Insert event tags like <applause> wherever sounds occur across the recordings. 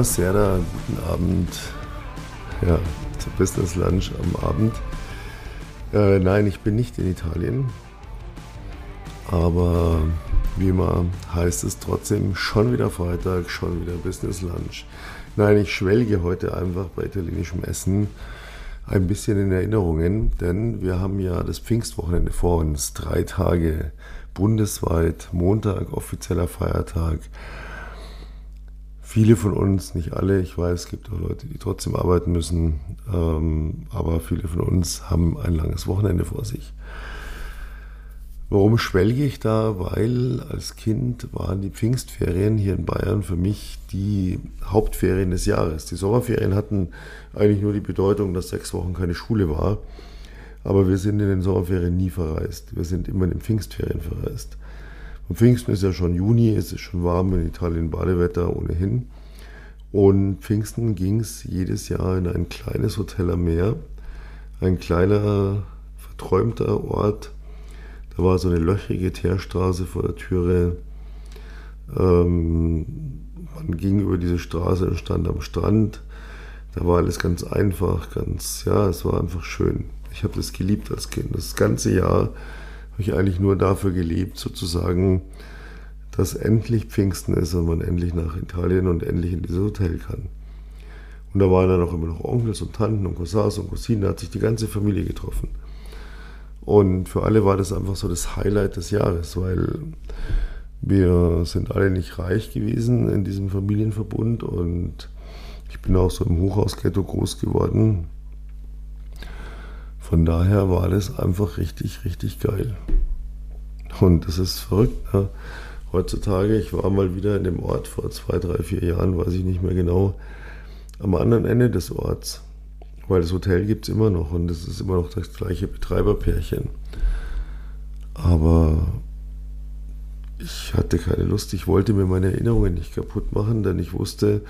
Buonasera, guten Abend. Ja, zur Business Lunch am Abend. Äh, nein, ich bin nicht in Italien. Aber wie immer heißt es trotzdem schon wieder Freitag, schon wieder Business Lunch. Nein, ich schwelge heute einfach bei italienischem Essen ein bisschen in Erinnerungen, denn wir haben ja das Pfingstwochenende vor uns. Drei Tage bundesweit, Montag offizieller Feiertag. Viele von uns, nicht alle, ich weiß, es gibt auch Leute, die trotzdem arbeiten müssen, ähm, aber viele von uns haben ein langes Wochenende vor sich. Warum schwelge ich da? Weil als Kind waren die Pfingstferien hier in Bayern für mich die Hauptferien des Jahres. Die Sommerferien hatten eigentlich nur die Bedeutung, dass sechs Wochen keine Schule war. Aber wir sind in den Sommerferien nie verreist. Wir sind immer in den Pfingstferien verreist. Und Pfingsten ist ja schon Juni, es ist schon warm in Italien, Badewetter ohnehin. Und Pfingsten ging es jedes Jahr in ein kleines Hotel am Meer. Ein kleiner, verträumter Ort da war so eine löchrige Teerstraße vor der Türe. Ähm, man ging über diese Straße und stand am Strand. Da war alles ganz einfach, ganz, ja, es war einfach schön. Ich habe das geliebt als Kind. Das ganze Jahr habe ich eigentlich nur dafür gelebt, sozusagen, dass endlich Pfingsten ist und man endlich nach Italien und endlich in dieses Hotel kann. Und da waren dann auch immer noch Onkels und Tanten und Cousins und Cousinen, da hat sich die ganze Familie getroffen. Und für alle war das einfach so das Highlight des Jahres, weil wir sind alle nicht reich gewesen in diesem Familienverbund und ich bin auch so im Hochhausghetto groß geworden. Von daher war das einfach richtig, richtig geil. Und das ist verrückt. Ne? Heutzutage, ich war mal wieder in dem Ort vor zwei, drei, vier Jahren, weiß ich nicht mehr genau, am anderen Ende des Orts. Weil das Hotel gibt es immer noch und es ist immer noch das gleiche Betreiberpärchen. Aber ich hatte keine Lust, ich wollte mir meine Erinnerungen nicht kaputt machen, denn ich wusste,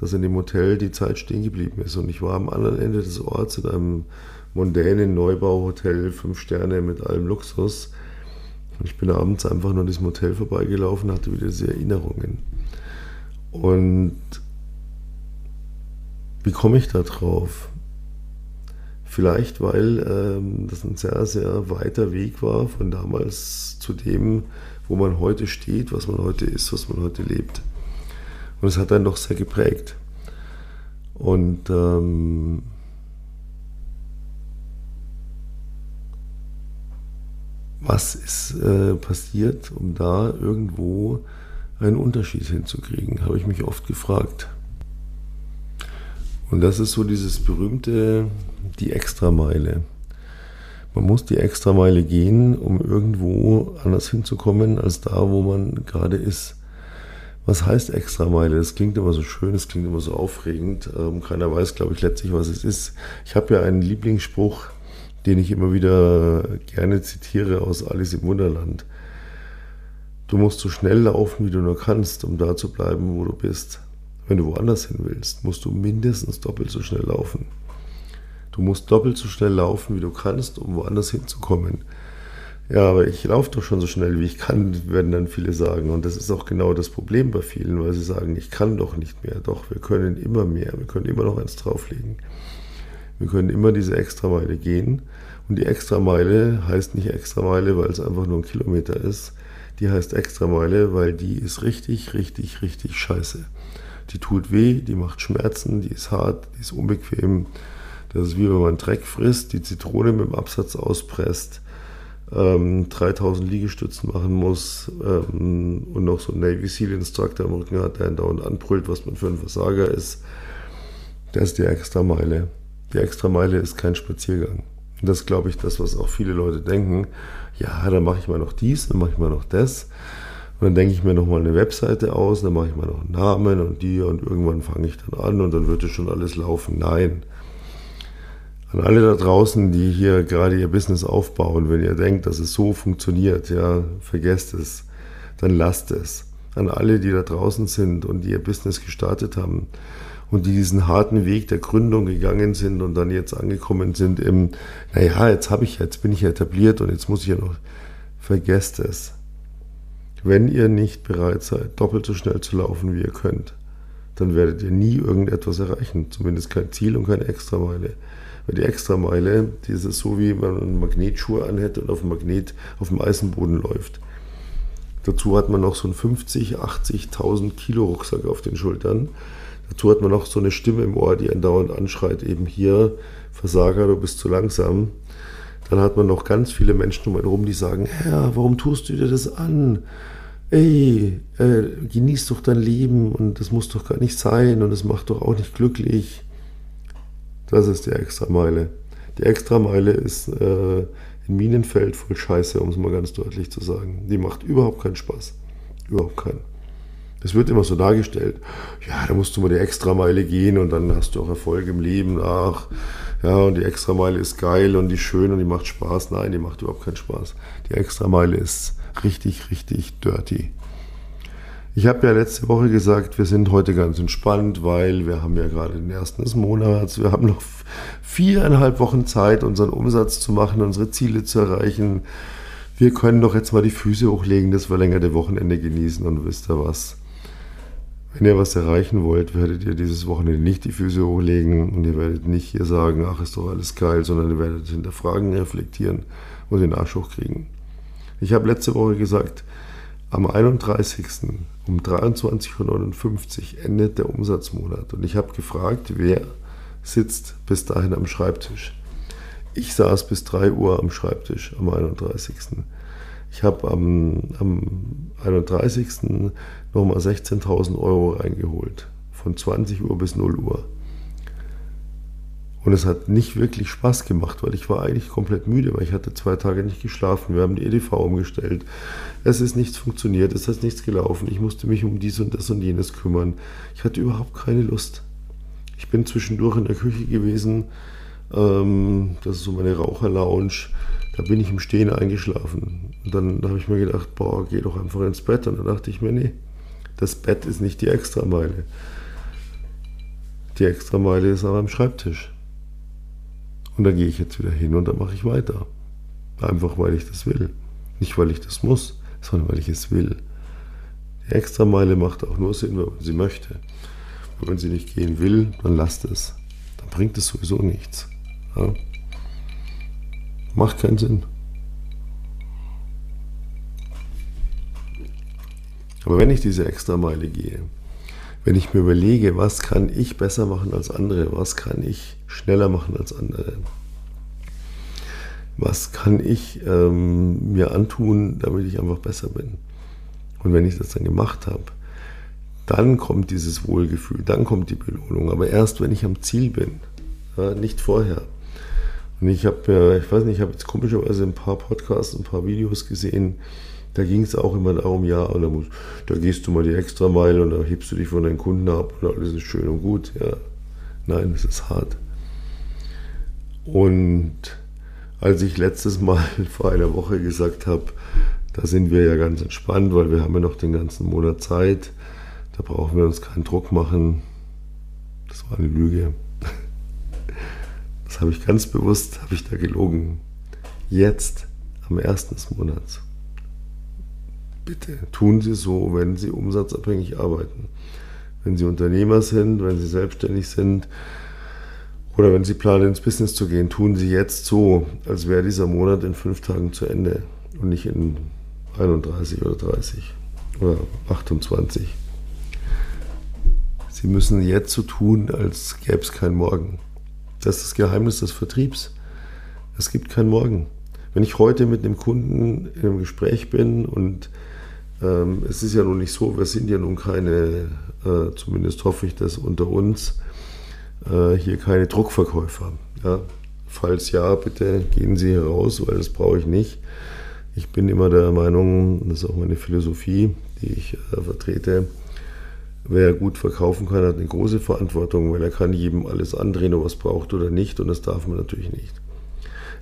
dass in dem Hotel die Zeit stehen geblieben ist. Und ich war am anderen Ende des Orts in einem mondänen Neubauhotel, fünf Sterne mit allem Luxus. Und ich bin abends einfach nur an diesem Hotel vorbeigelaufen, hatte wieder diese Erinnerungen. Und wie komme ich da drauf? Vielleicht, weil ähm, das ein sehr, sehr weiter Weg war von damals zu dem, wo man heute steht, was man heute ist, was man heute lebt. Und es hat einen doch sehr geprägt. Und ähm, was ist äh, passiert, um da irgendwo einen Unterschied hinzukriegen, habe ich mich oft gefragt. Und das ist so dieses berühmte, die Extrameile. Man muss die Extrameile gehen, um irgendwo anders hinzukommen, als da, wo man gerade ist. Was heißt Extrameile? Das klingt immer so schön, das klingt immer so aufregend. Ähm, keiner weiß, glaube ich, letztlich, was es ist. Ich habe ja einen Lieblingsspruch, den ich immer wieder gerne zitiere aus Alice im Wunderland. Du musst so schnell laufen, wie du nur kannst, um da zu bleiben, wo du bist. Wenn du woanders hin willst, musst du mindestens doppelt so schnell laufen. Du musst doppelt so schnell laufen, wie du kannst, um woanders hinzukommen. Ja, aber ich laufe doch schon so schnell, wie ich kann, werden dann viele sagen. Und das ist auch genau das Problem bei vielen, weil sie sagen, ich kann doch nicht mehr. Doch, wir können immer mehr. Wir können immer noch eins drauflegen. Wir können immer diese Extrameile gehen. Und die Extrameile heißt nicht Extrameile, weil es einfach nur ein Kilometer ist. Die heißt Extrameile, weil die ist richtig, richtig, richtig scheiße die tut weh, die macht Schmerzen, die ist hart, die ist unbequem. Das ist wie wenn man Dreck frisst, die Zitrone mit dem Absatz auspresst, ähm, 3000 Liegestützen machen muss ähm, und noch so einen Navy Seal Instructor am Rücken hat, der dauernd anbrüllt, was man für ein Versager ist. Das ist die Extrameile. Die Extrameile ist kein Spaziergang. Und das glaube ich, das, was auch viele Leute denken. Ja, dann mache ich mal noch dies, dann mache ich mal noch das. Und dann denke ich mir nochmal eine Webseite aus, dann mache ich mal noch einen Namen und die und irgendwann fange ich dann an und dann wird es schon alles laufen. Nein. An alle da draußen, die hier gerade ihr Business aufbauen, wenn ihr denkt, dass es so funktioniert, ja, vergesst es, dann lasst es. An alle, die da draußen sind und die ihr Business gestartet haben und die diesen harten Weg der Gründung gegangen sind und dann jetzt angekommen sind im, naja, jetzt habe ich, jetzt bin ich etabliert und jetzt muss ich ja noch, vergesst es wenn ihr nicht bereit seid, doppelt so schnell zu laufen, wie ihr könnt, dann werdet ihr nie irgendetwas erreichen. Zumindest kein Ziel und keine Extrameile. Die Extrameile, die ist so, wie wenn man Magnetschuhe anhätte und auf dem Magnet auf dem Eisenboden läuft. Dazu hat man noch so einen 50, 80.000 Kilo Rucksack auf den Schultern. Dazu hat man noch so eine Stimme im Ohr, die andauernd anschreit, eben hier, Versager, du bist zu langsam. Dann hat man noch ganz viele Menschen um einen herum, die sagen, Herr, warum tust du dir das an? Ey, äh, genieß doch dein Leben und das muss doch gar nicht sein und das macht doch auch nicht glücklich. Das ist die Extrameile. Die Extrameile ist äh, ein Minenfeld voll Scheiße, um es mal ganz deutlich zu sagen. Die macht überhaupt keinen Spaß. Überhaupt keinen. Das wird immer so dargestellt. Ja, da musst du mal die Extrameile gehen und dann hast du auch Erfolg im Leben. Ach, ja, und die Extrameile ist geil und die ist schön und die macht Spaß. Nein, die macht überhaupt keinen Spaß. Die Extrameile ist richtig, richtig dirty. Ich habe ja letzte Woche gesagt, wir sind heute ganz entspannt, weil wir haben ja gerade den ersten des Monats. Wir haben noch viereinhalb Wochen Zeit, unseren Umsatz zu machen, unsere Ziele zu erreichen. Wir können doch jetzt mal die Füße hochlegen, das verlängerte Wochenende genießen und wisst ihr was? Wenn ihr was erreichen wollt, werdet ihr dieses Wochenende nicht die Füße hochlegen und ihr werdet nicht hier sagen, ach, ist doch alles geil, sondern ihr werdet hinterfragen, reflektieren und den Arsch hochkriegen. Ich habe letzte Woche gesagt, am 31. um 23.59 Uhr endet der Umsatzmonat und ich habe gefragt, wer sitzt bis dahin am Schreibtisch. Ich saß bis 3 Uhr am Schreibtisch am 31. Ich habe am, am 31. nochmal 16.000 Euro reingeholt, von 20 Uhr bis 0 Uhr. Und es hat nicht wirklich Spaß gemacht, weil ich war eigentlich komplett müde, weil ich hatte zwei Tage nicht geschlafen. Wir haben die EDV umgestellt. Es ist nichts funktioniert, es ist nichts gelaufen. Ich musste mich um dies und das und jenes kümmern. Ich hatte überhaupt keine Lust. Ich bin zwischendurch in der Küche gewesen. Ähm, das ist so meine Raucherlounge. Da bin ich im Stehen eingeschlafen. Und dann habe ich mir gedacht, boah, geh doch einfach ins Bett. Und dann dachte ich mir, nee, das Bett ist nicht die Extrameile. Die Extrameile ist aber am Schreibtisch. Und da gehe ich jetzt wieder hin und dann mache ich weiter. Einfach weil ich das will. Nicht weil ich das muss, sondern weil ich es will. Die Extrameile macht auch nur Sinn, wenn man sie möchte. Und wenn sie nicht gehen will, dann lasst es. Dann bringt es sowieso nichts. Ja? Macht keinen Sinn. Aber wenn ich diese Extrameile gehe, wenn ich mir überlege, was kann ich besser machen als andere, was kann ich schneller machen als andere, was kann ich ähm, mir antun, damit ich einfach besser bin. Und wenn ich das dann gemacht habe, dann kommt dieses Wohlgefühl, dann kommt die Belohnung. Aber erst, wenn ich am Ziel bin, ja, nicht vorher. Und ich habe, ich weiß nicht, ich habe jetzt komischerweise ein paar Podcasts, ein paar Videos gesehen, da ging es auch immer darum, ja, und da, muss, da gehst du mal die extra Meile und da hebst du dich von deinen Kunden ab und alles ist schön und gut. Ja. Nein, es ist hart. Und als ich letztes Mal <laughs> vor einer Woche gesagt habe, da sind wir ja ganz entspannt, weil wir haben ja noch den ganzen Monat Zeit, da brauchen wir uns keinen Druck machen. Das war eine Lüge. Das habe ich ganz bewusst, habe ich da gelogen. Jetzt, am ersten des Monats. Bitte tun Sie so, wenn Sie umsatzabhängig arbeiten. Wenn Sie Unternehmer sind, wenn Sie selbstständig sind oder wenn Sie planen, ins Business zu gehen, tun Sie jetzt so, als wäre dieser Monat in fünf Tagen zu Ende und nicht in 31 oder 30 oder 28. Sie müssen jetzt so tun, als gäbe es keinen Morgen. Das ist das Geheimnis des Vertriebs. Es gibt keinen Morgen. Wenn ich heute mit einem Kunden in einem Gespräch bin und ähm, es ist ja nun nicht so, wir sind ja nun keine, äh, zumindest hoffe ich das unter uns, äh, hier keine Druckverkäufer. Ja? Falls ja, bitte gehen Sie hier raus, weil das brauche ich nicht. Ich bin immer der Meinung, das ist auch meine Philosophie, die ich äh, vertrete, wer gut verkaufen kann, hat eine große Verantwortung, weil er kann jedem alles andrehen, ob er es braucht oder nicht und das darf man natürlich nicht.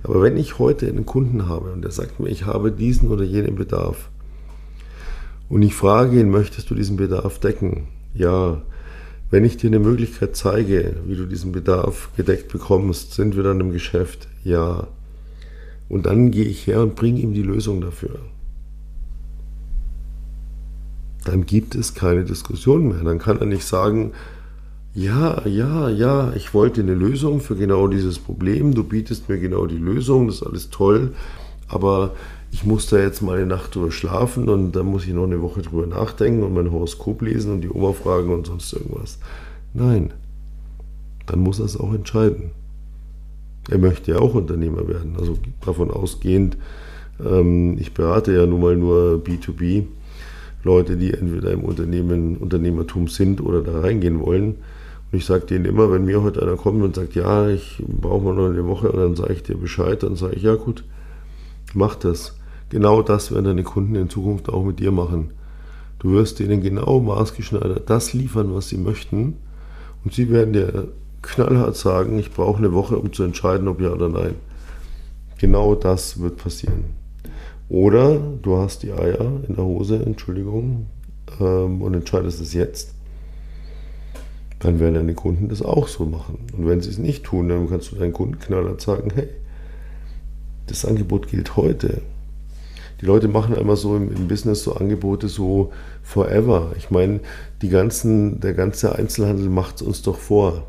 Aber wenn ich heute einen Kunden habe und der sagt mir, ich habe diesen oder jenen Bedarf, und ich frage ihn, möchtest du diesen Bedarf decken? Ja. Wenn ich dir eine Möglichkeit zeige, wie du diesen Bedarf gedeckt bekommst, sind wir dann im Geschäft? Ja. Und dann gehe ich her und bringe ihm die Lösung dafür. dann gibt es keine Diskussion mehr. Dann kann er nicht sagen, ja, ja, ja, ich wollte eine Lösung für genau dieses Problem, du bietest mir genau die Lösung, das ist alles toll, aber ich muss da jetzt mal eine Nacht drüber schlafen und dann muss ich noch eine Woche drüber nachdenken und mein Horoskop lesen und die Oma fragen und sonst irgendwas. Nein, dann muss er es auch entscheiden. Er möchte ja auch Unternehmer werden, also davon ausgehend, ähm, ich berate ja nun mal nur B2B, Leute, die entweder im Unternehmen, Unternehmertum sind oder da reingehen wollen. Und ich sage denen immer, wenn mir heute einer kommt und sagt, ja, ich brauche mal noch eine Woche, und dann sage ich dir Bescheid, dann sage ich, ja gut, mach das. Genau das werden deine Kunden in Zukunft auch mit dir machen. Du wirst denen genau maßgeschneidert das liefern, was sie möchten. Und sie werden dir knallhart sagen, ich brauche eine Woche, um zu entscheiden, ob ja oder nein. Genau das wird passieren. Oder du hast die Eier in der Hose, Entschuldigung, ähm, und entscheidest es jetzt. Dann werden deine Kunden das auch so machen. Und wenn sie es nicht tun, dann kannst du deinen Kunden knallhart sagen, hey, das Angebot gilt heute. Die Leute machen einmal so im, im, Business so Angebote so forever. Ich meine, die ganzen, der ganze Einzelhandel macht es uns doch vor.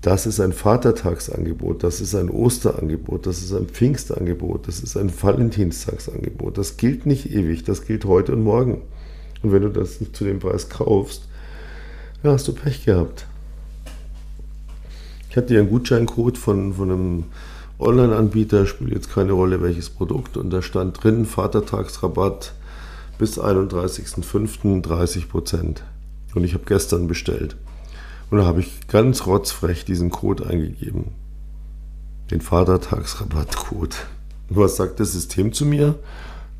Das ist ein Vatertagsangebot, das ist ein Osterangebot, das ist ein Pfingstangebot, das ist ein Valentinstagsangebot. Das gilt nicht ewig, das gilt heute und morgen. Und wenn du das nicht zu dem Preis kaufst, ja, hast du Pech gehabt. Ich hatte ja einen Gutscheincode von, von einem Online-Anbieter, spielt jetzt keine Rolle welches Produkt, und da stand drin Vatertagsrabatt bis 31.05. 30 Prozent. Und ich habe gestern bestellt. Und da habe ich ganz rotzfrech diesen Code eingegeben. Den Vatertagsrabattcode. Und was sagt das System zu mir?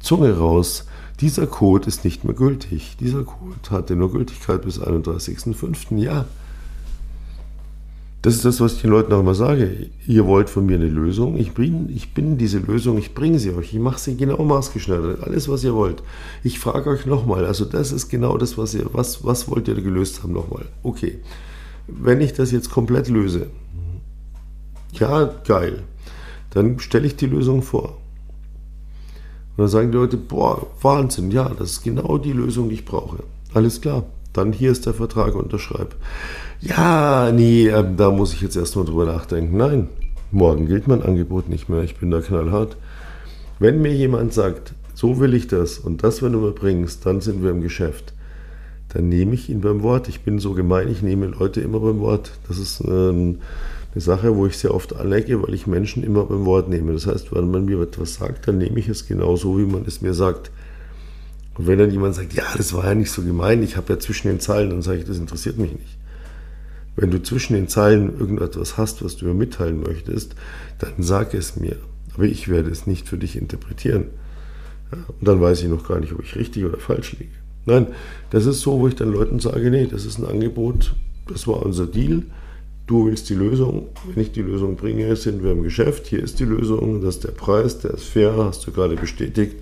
Zunge raus. Dieser Code ist nicht mehr gültig. Dieser Code hatte nur Gültigkeit bis 31.05. Ja. Das ist das, was ich den Leuten auch immer sage. Ihr wollt von mir eine Lösung. Ich bin, ich bin diese Lösung. Ich bringe sie euch. Ich mache sie genau maßgeschneidert. Alles, was ihr wollt. Ich frage euch nochmal. Also das ist genau das, was ihr, was, was wollt ihr gelöst haben nochmal? Okay wenn ich das jetzt komplett löse, ja, geil, dann stelle ich die Lösung vor. Und dann sagen die Leute, boah, Wahnsinn, ja, das ist genau die Lösung, die ich brauche. Alles klar, dann hier ist der Vertrag, unterschreib. Ja, nee, äh, da muss ich jetzt erstmal drüber nachdenken. Nein, morgen gilt mein Angebot nicht mehr, ich bin da knallhart. Wenn mir jemand sagt, so will ich das und das, wenn du mir bringst, dann sind wir im Geschäft dann nehme ich ihn beim Wort. Ich bin so gemein, ich nehme Leute immer beim Wort. Das ist ähm, eine Sache, wo ich sehr oft anlecke, weil ich Menschen immer beim Wort nehme. Das heißt, wenn man mir etwas sagt, dann nehme ich es genau so, wie man es mir sagt. Und wenn dann jemand sagt, ja, das war ja nicht so gemein, ich habe ja zwischen den Zeilen, dann sage ich, das interessiert mich nicht. Wenn du zwischen den Zeilen irgendetwas hast, was du mir mitteilen möchtest, dann sag es mir. Aber ich werde es nicht für dich interpretieren. Ja, und dann weiß ich noch gar nicht, ob ich richtig oder falsch liege. Nein, das ist so, wo ich dann Leuten sage, nee, das ist ein Angebot, das war unser Deal. Du willst die Lösung, wenn ich die Lösung bringe, sind wir im Geschäft, hier ist die Lösung, das ist der Preis, der ist fair, hast du gerade bestätigt,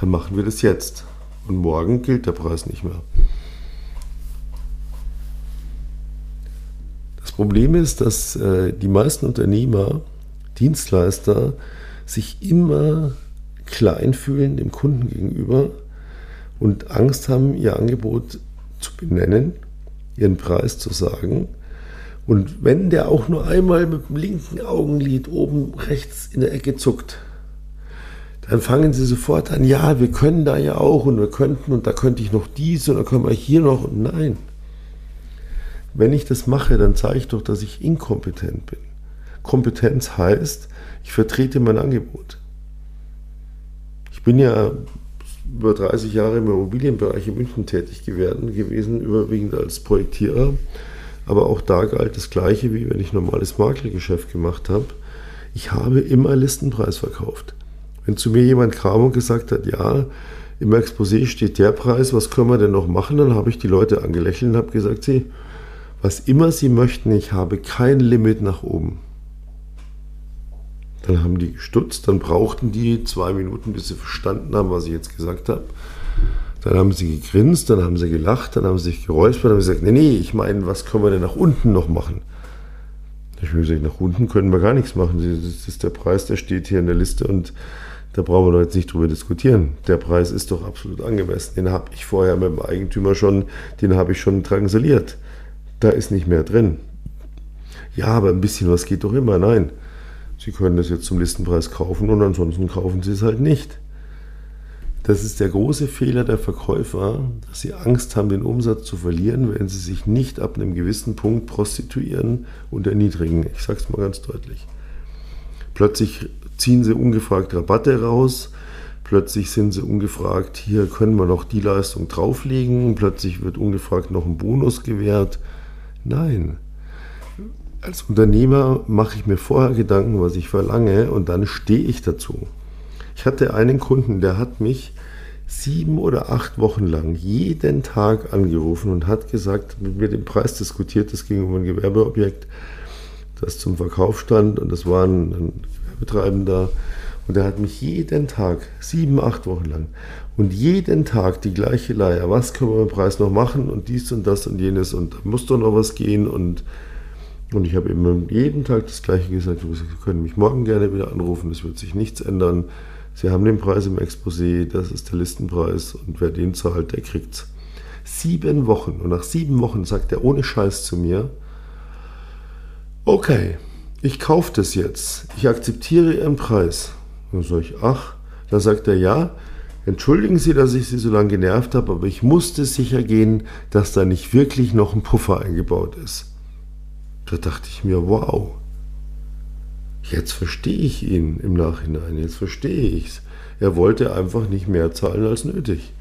dann machen wir das jetzt. Und morgen gilt der Preis nicht mehr. Das Problem ist, dass äh, die meisten Unternehmer, Dienstleister sich immer klein fühlen dem Kunden gegenüber und Angst haben, ihr Angebot zu benennen, ihren Preis zu sagen. Und wenn der auch nur einmal mit dem linken Augenlid oben rechts in der Ecke zuckt, dann fangen sie sofort an, ja, wir können da ja auch und wir könnten und da könnte ich noch dies und da können wir hier noch und nein. Wenn ich das mache, dann zeige ich doch, dass ich inkompetent bin. Kompetenz heißt, ich vertrete mein Angebot. Ich bin ja über 30 Jahre im Immobilienbereich in München tätig gewesen, überwiegend als Projektierer. Aber auch da galt das Gleiche, wie wenn ich normales Maklergeschäft gemacht habe. Ich habe immer Listenpreis verkauft. Wenn zu mir jemand kam und gesagt hat, ja, im Exposé steht der Preis, was können wir denn noch machen, dann habe ich die Leute angelächelt und habe gesagt, sie, was immer sie möchten, ich habe kein Limit nach oben. Dann haben die gestutzt, dann brauchten die zwei Minuten, bis sie verstanden haben, was ich jetzt gesagt habe. Dann haben sie gegrinst, dann haben sie gelacht, dann haben sie sich geräuspert, dann haben sie gesagt, nee, nee, ich meine, was können wir denn nach unten noch machen? Da habe ich gesagt, nach unten können wir gar nichts machen. Das ist der Preis, der steht hier in der Liste und Da brauchen wir jetzt nicht drüber diskutieren. Der Preis ist doch absolut angemessen. Den habe ich vorher mit dem Eigentümer schon, den habe ich schon drangsaliert. Da ist nicht mehr drin. Ja, aber ein bisschen was geht doch immer. Nein. Sie können das jetzt zum Listenpreis kaufen und ansonsten kaufen Sie es halt nicht. Das ist der große Fehler der Verkäufer, dass sie Angst haben, den Umsatz zu verlieren, wenn sie sich nicht ab einem gewissen Punkt prostituieren und erniedrigen. Ich sage es mal ganz deutlich. Plötzlich ziehen sie ungefragt Rabatte raus, plötzlich sind sie ungefragt, hier können wir noch die Leistung drauflegen, plötzlich wird ungefragt noch ein Bonus gewährt. Nein. Als Unternehmer mache ich mir vorher Gedanken, was ich verlange und dann stehe ich dazu. Ich hatte einen Kunden, der hat mich sieben oder acht Wochen lang jeden Tag angerufen und hat gesagt, mit mir den Preis diskutiert. Das ging um ein Gewerbeobjekt, das zum Verkauf stand und das war ein, ein Gewerbetreibender. Und der hat mich jeden Tag, sieben, acht Wochen lang, und jeden Tag die gleiche Leier. Was können wir beim Preis noch machen und dies und das und jenes und muss doch noch was gehen und und ich habe ihm jeden Tag das Gleiche gesagt. Sie können mich morgen gerne wieder anrufen, es wird sich nichts ändern. Sie haben den Preis im Exposé, das ist der Listenpreis und wer den zahlt, der kriegt's. Sieben Wochen und nach sieben Wochen sagt er ohne Scheiß zu mir, okay, ich kaufe das jetzt, ich akzeptiere Ihren Preis. Dann sage ich, ach, da sagt er, ja, entschuldigen Sie, dass ich Sie so lange genervt habe, aber ich musste sicher gehen, dass da nicht wirklich noch ein Puffer eingebaut ist. Da dachte ich mir, wow, Jetzt verstehe ich ihn im Nachhinein, jetzt verstehe ich es. Er wollte einfach nicht mehr zahlen als nötig.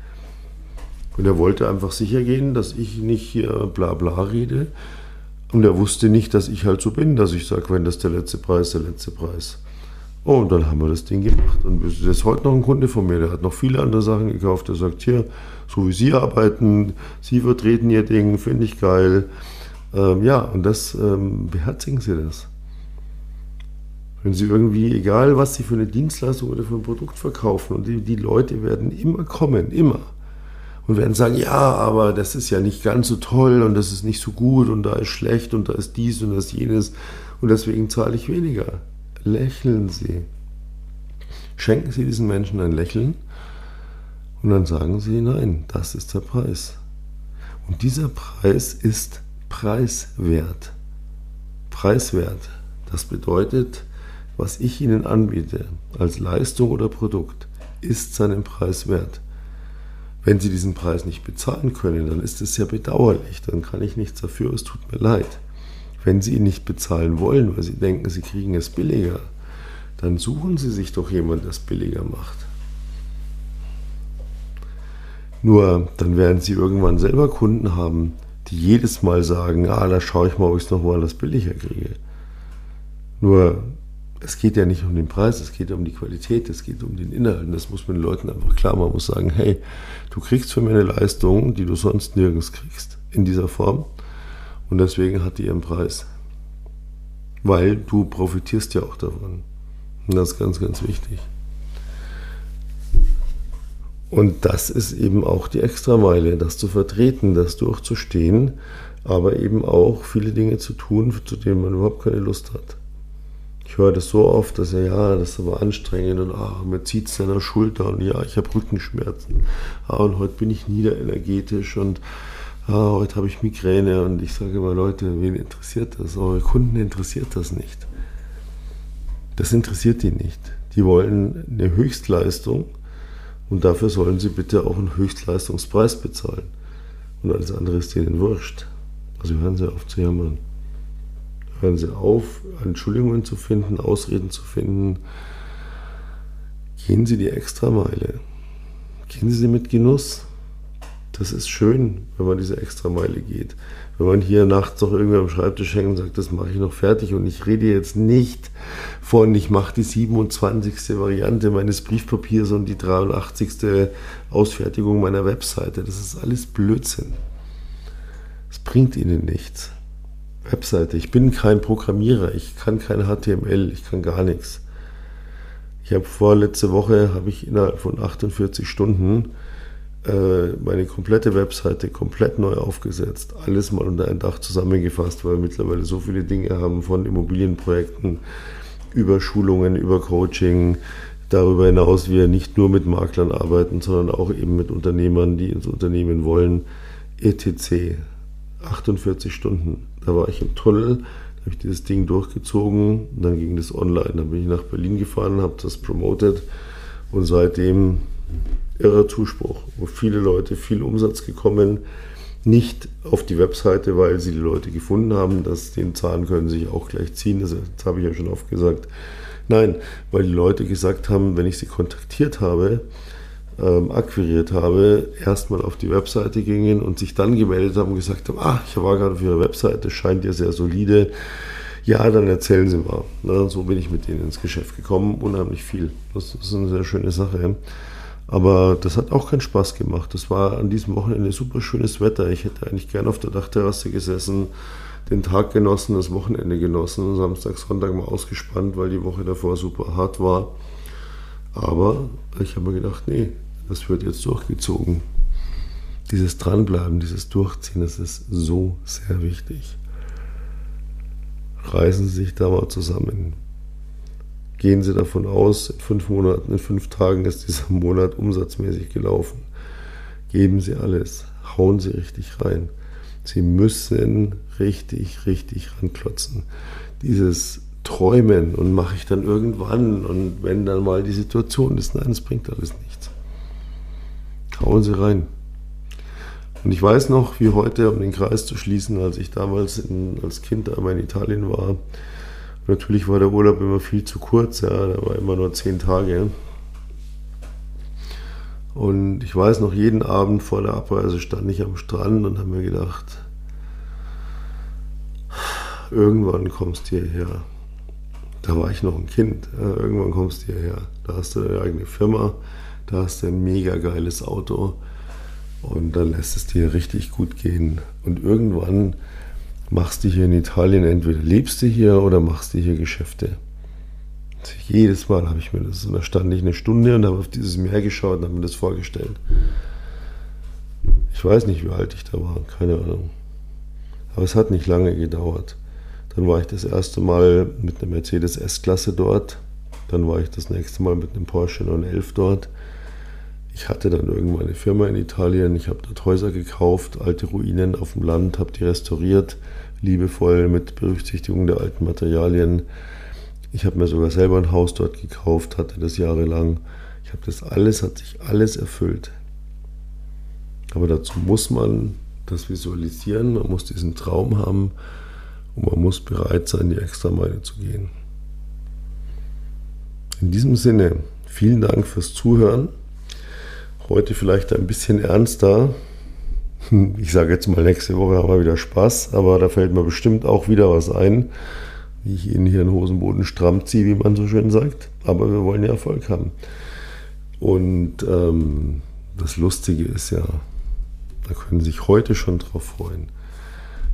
Und er wollte einfach sicher gehen, dass ich nicht hier bla bla rede. Und er wusste nicht, dass ich halt so bin, dass ich sage, wenn das der letzte Preis, der letzte Preis. Oh, und dann haben wir das Ding gemacht. Und das ist heute noch ein Kunde von mir, der hat noch viele andere Sachen gekauft. Der sagt, hier, so wie Sie arbeiten, Sie vertreten Ihr Ding, finde ich geil. Ähm, ja, und das ähm, beherzigen Sie das. Wenn sie irgendwie, egal was sie für eine Dienstleistung oder für ein Produkt verkaufen, und die, die Leute werden immer kommen, immer. Und werden sagen, ja, aber das ist ja nicht ganz so toll und das ist nicht so gut und da ist schlecht und da ist dies und das jenes und deswegen zahle ich weniger. Lächeln Sie. Schenken Sie diesen Menschen ein Lächeln und dann sagen Sie, nein, das ist der Preis. Und dieser Preis ist preiswert. Preiswert. Das bedeutet, was ich Ihnen anbiete, als Leistung oder Produkt, ist seinen Preis wert. Wenn Sie diesen Preis nicht bezahlen können, dann ist es sehr bedauerlich, dann kann ich nichts dafür, es tut mir leid. Wenn Sie ihn nicht bezahlen wollen, weil Sie denken, Sie kriegen es billiger, dann suchen Sie sich doch jemanden, der es billiger macht. Nur dann werden Sie irgendwann selber Kunden haben, die jedes Mal sagen, ah, da schaue ich mal, ob ich es nochmal das billiger kriege. Nur es geht ja nicht um den Preis, es geht um die Qualität, es geht um den Inhalt. Und das muss man den Leuten einfach klar machen. Man muss sagen, hey, du kriegst für mich eine Leistung, die du sonst nirgends kriegst, in dieser Form. Und deswegen hat die ihren Preis. Weil du profitierst ja auch davon. Und das ist ganz, ganz wichtig. Und das ist eben auch die Extrameile, das zu vertreten, das durchzustehen, aber eben auch viele Dinge zu tun, zu denen man überhaupt keine Lust hat. Ich höre das so oft, dass er, ja, das ist aber anstrengend und ah, mir zieht es an der Schulter und ja, ich habe Rückenschmerzen. Ah, und heute bin ich niederenergetisch und ah, heute habe ich Migräne und ich sage immer, Leute, wen interessiert das? Eure Kunden interessiert das nicht. Das interessiert die nicht. Die wollen eine Höchstleistung und dafür sollen sie bitte auch einen Höchstleistungspreis bezahlen. Und alles andere ist denen wurscht. Also hören sie auf zu jammern. Hören Sie auf, Entschuldigungen zu finden, Ausreden zu finden. Gehen Sie die Extrameile. Gehen Sie sie mit Genuss. Das ist schön, wenn man diese Extrameile geht. Wenn man hier nachts noch irgendwie am Schreibtisch hängt und sagt, das mache ich noch fertig und ich rede jetzt nicht von, ich mache die 27. Variante meines Briefpapiers und die 83. Ausfertigung meiner Webseite. Das ist alles Blödsinn. Es bringt Ihnen nichts. Webseite. Ich bin kein Programmierer, ich kann kein HTML, ich kann gar nichts. Ich habe vor letzte Woche habe ich innerhalb von 48 Stunden äh, meine komplette Webseite komplett neu aufgesetzt, alles mal unter ein Dach zusammengefasst, weil wir mittlerweile so viele Dinge haben von Immobilienprojekten über Schulungen, über Coaching Darüber hinaus wir nicht nur mit Maklern arbeiten, sondern auch eben mit Unternehmern, die ins Unternehmen wollen. ETC, 48 Stunden. Da war ich im Tunnel, da habe ich dieses Ding durchgezogen, dann ging das online. Dann bin ich nach Berlin gefahren, habe das promoted und seitdem irrer Zuspruch, wo viele Leute viel Umsatz gekommen, nicht auf die Webseite, weil sie die Leute gefunden haben, dass den Zahn können sich auch gleich ziehen, das, das habe ich ja schon oft gesagt. Nein, weil die Leute gesagt haben, wenn ich sie kontaktiert habe, ähm, akquiriert habe, erstmal auf die Webseite gingen und sich dann gemeldet haben und gesagt haben, ah, ich war gerade auf Ihrer Webseite, scheint ja sehr solide. Ja, dann erzählen Sie mal. Na, so bin ich mit denen ins Geschäft gekommen, unheimlich viel. Das ist eine sehr schöne Sache. Aber das hat auch keinen Spaß gemacht. Das war an diesem Wochenende super schönes Wetter. Ich hätte eigentlich gern auf der Dachterrasse gesessen, den Tag genossen, das Wochenende genossen, Samstag, Sonntag mal ausgespannt, weil die Woche davor super hart war. Aber ich habe mir gedacht, nee, das wird jetzt durchgezogen. Dieses Dranbleiben, dieses Durchziehen, das ist so sehr wichtig. Reißen Sie sich da mal zusammen. Gehen Sie davon aus, in fünf Monaten, in fünf Tagen ist dieser Monat umsatzmäßig gelaufen. Geben Sie alles. Hauen Sie richtig rein. Sie müssen richtig, richtig ranklotzen. Dieses Träumen und mache ich dann irgendwann und wenn dann mal die Situation ist, nein, das bringt alles nichts. Hauen Sie rein. Und ich weiß noch, wie heute, um den Kreis zu schließen, als ich damals in, als Kind einmal in Italien war. Natürlich war der Urlaub immer viel zu kurz, ja, da war immer nur zehn Tage. Und ich weiß noch, jeden Abend vor der Abreise stand ich am Strand und habe mir gedacht, irgendwann kommst du hierher. Da war ich noch ein Kind. Ja, irgendwann kommst du hierher. Da hast du deine eigene Firma, da hast du ein mega geiles Auto und dann lässt es dir richtig gut gehen. Und irgendwann machst du hier in Italien entweder lebst du hier oder machst du hier Geschäfte. Jedes Mal habe ich mir das, und da stand ich eine Stunde und habe auf dieses Meer geschaut und habe mir das vorgestellt. Ich weiß nicht, wie alt ich da war, keine Ahnung. Aber es hat nicht lange gedauert. Dann war ich das erste Mal mit einer Mercedes S-Klasse dort. Dann war ich das nächste Mal mit einem Porsche 911 dort. Ich hatte dann irgendwann eine Firma in Italien. Ich habe dort Häuser gekauft, alte Ruinen auf dem Land, habe die restauriert, liebevoll mit Berücksichtigung der alten Materialien. Ich habe mir sogar selber ein Haus dort gekauft, hatte das jahrelang. Ich habe das alles, hat sich alles erfüllt. Aber dazu muss man das visualisieren, man muss diesen Traum haben und man muss bereit sein, die extra Meile zu gehen. In diesem Sinne, vielen Dank fürs Zuhören. Heute vielleicht ein bisschen ernster. Ich sage jetzt mal, nächste Woche haben wir wieder Spaß, aber da fällt mir bestimmt auch wieder was ein, wie ich Ihnen hier den Hosenboden stramm ziehe, wie man so schön sagt. Aber wir wollen ja Erfolg haben. Und ähm, das Lustige ist ja, da können Sie sich heute schon drauf freuen.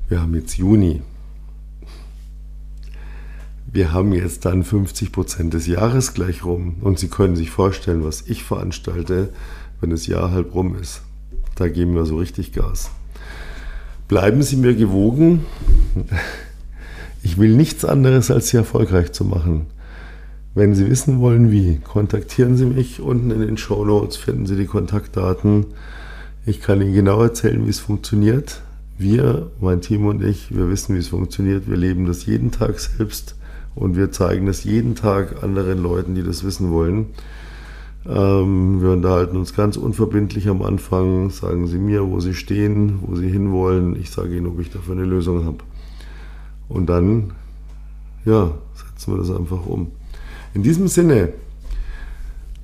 Wir haben jetzt Juni. Wir haben jetzt dann 50 Prozent des Jahres gleich rum und Sie können sich vorstellen, was ich veranstalte, wenn das Jahr halb rum ist. Da geben wir so richtig Gas. Bleiben Sie mir gewogen. Ich will nichts anderes, als Sie erfolgreich zu machen. Wenn Sie wissen wollen, wie, kontaktieren Sie mich. Unten in den Show Notes finden Sie die Kontaktdaten. Ich kann Ihnen genau erzählen, wie es funktioniert. Wir, mein Team und ich, wir wissen, wie es funktioniert. Wir leben das jeden Tag selbst und wir zeigen es jeden Tag anderen Leuten, die das wissen wollen. Ähm, wir unterhalten uns ganz unverbindlich am Anfang, sagen Sie mir, wo Sie stehen, wo Sie hinwollen. Ich sage Ihnen, ob ich dafür eine Lösung habe. Und dann, ja, setzen wir das einfach um. In diesem Sinne,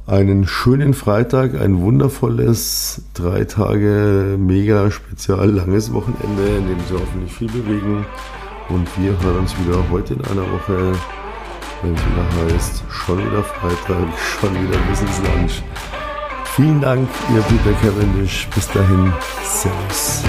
einen schönen Freitag, ein wundervolles, drei Tage, mega spezial langes Wochenende, in dem Sie hoffentlich viel bewegen. Und wir hören uns wieder heute in einer Woche wenn es wieder heißt, schon wieder Freitag, schon wieder Business Lunch. Vielen Dank, ihr Peter Cavendish. Bis dahin, Servus.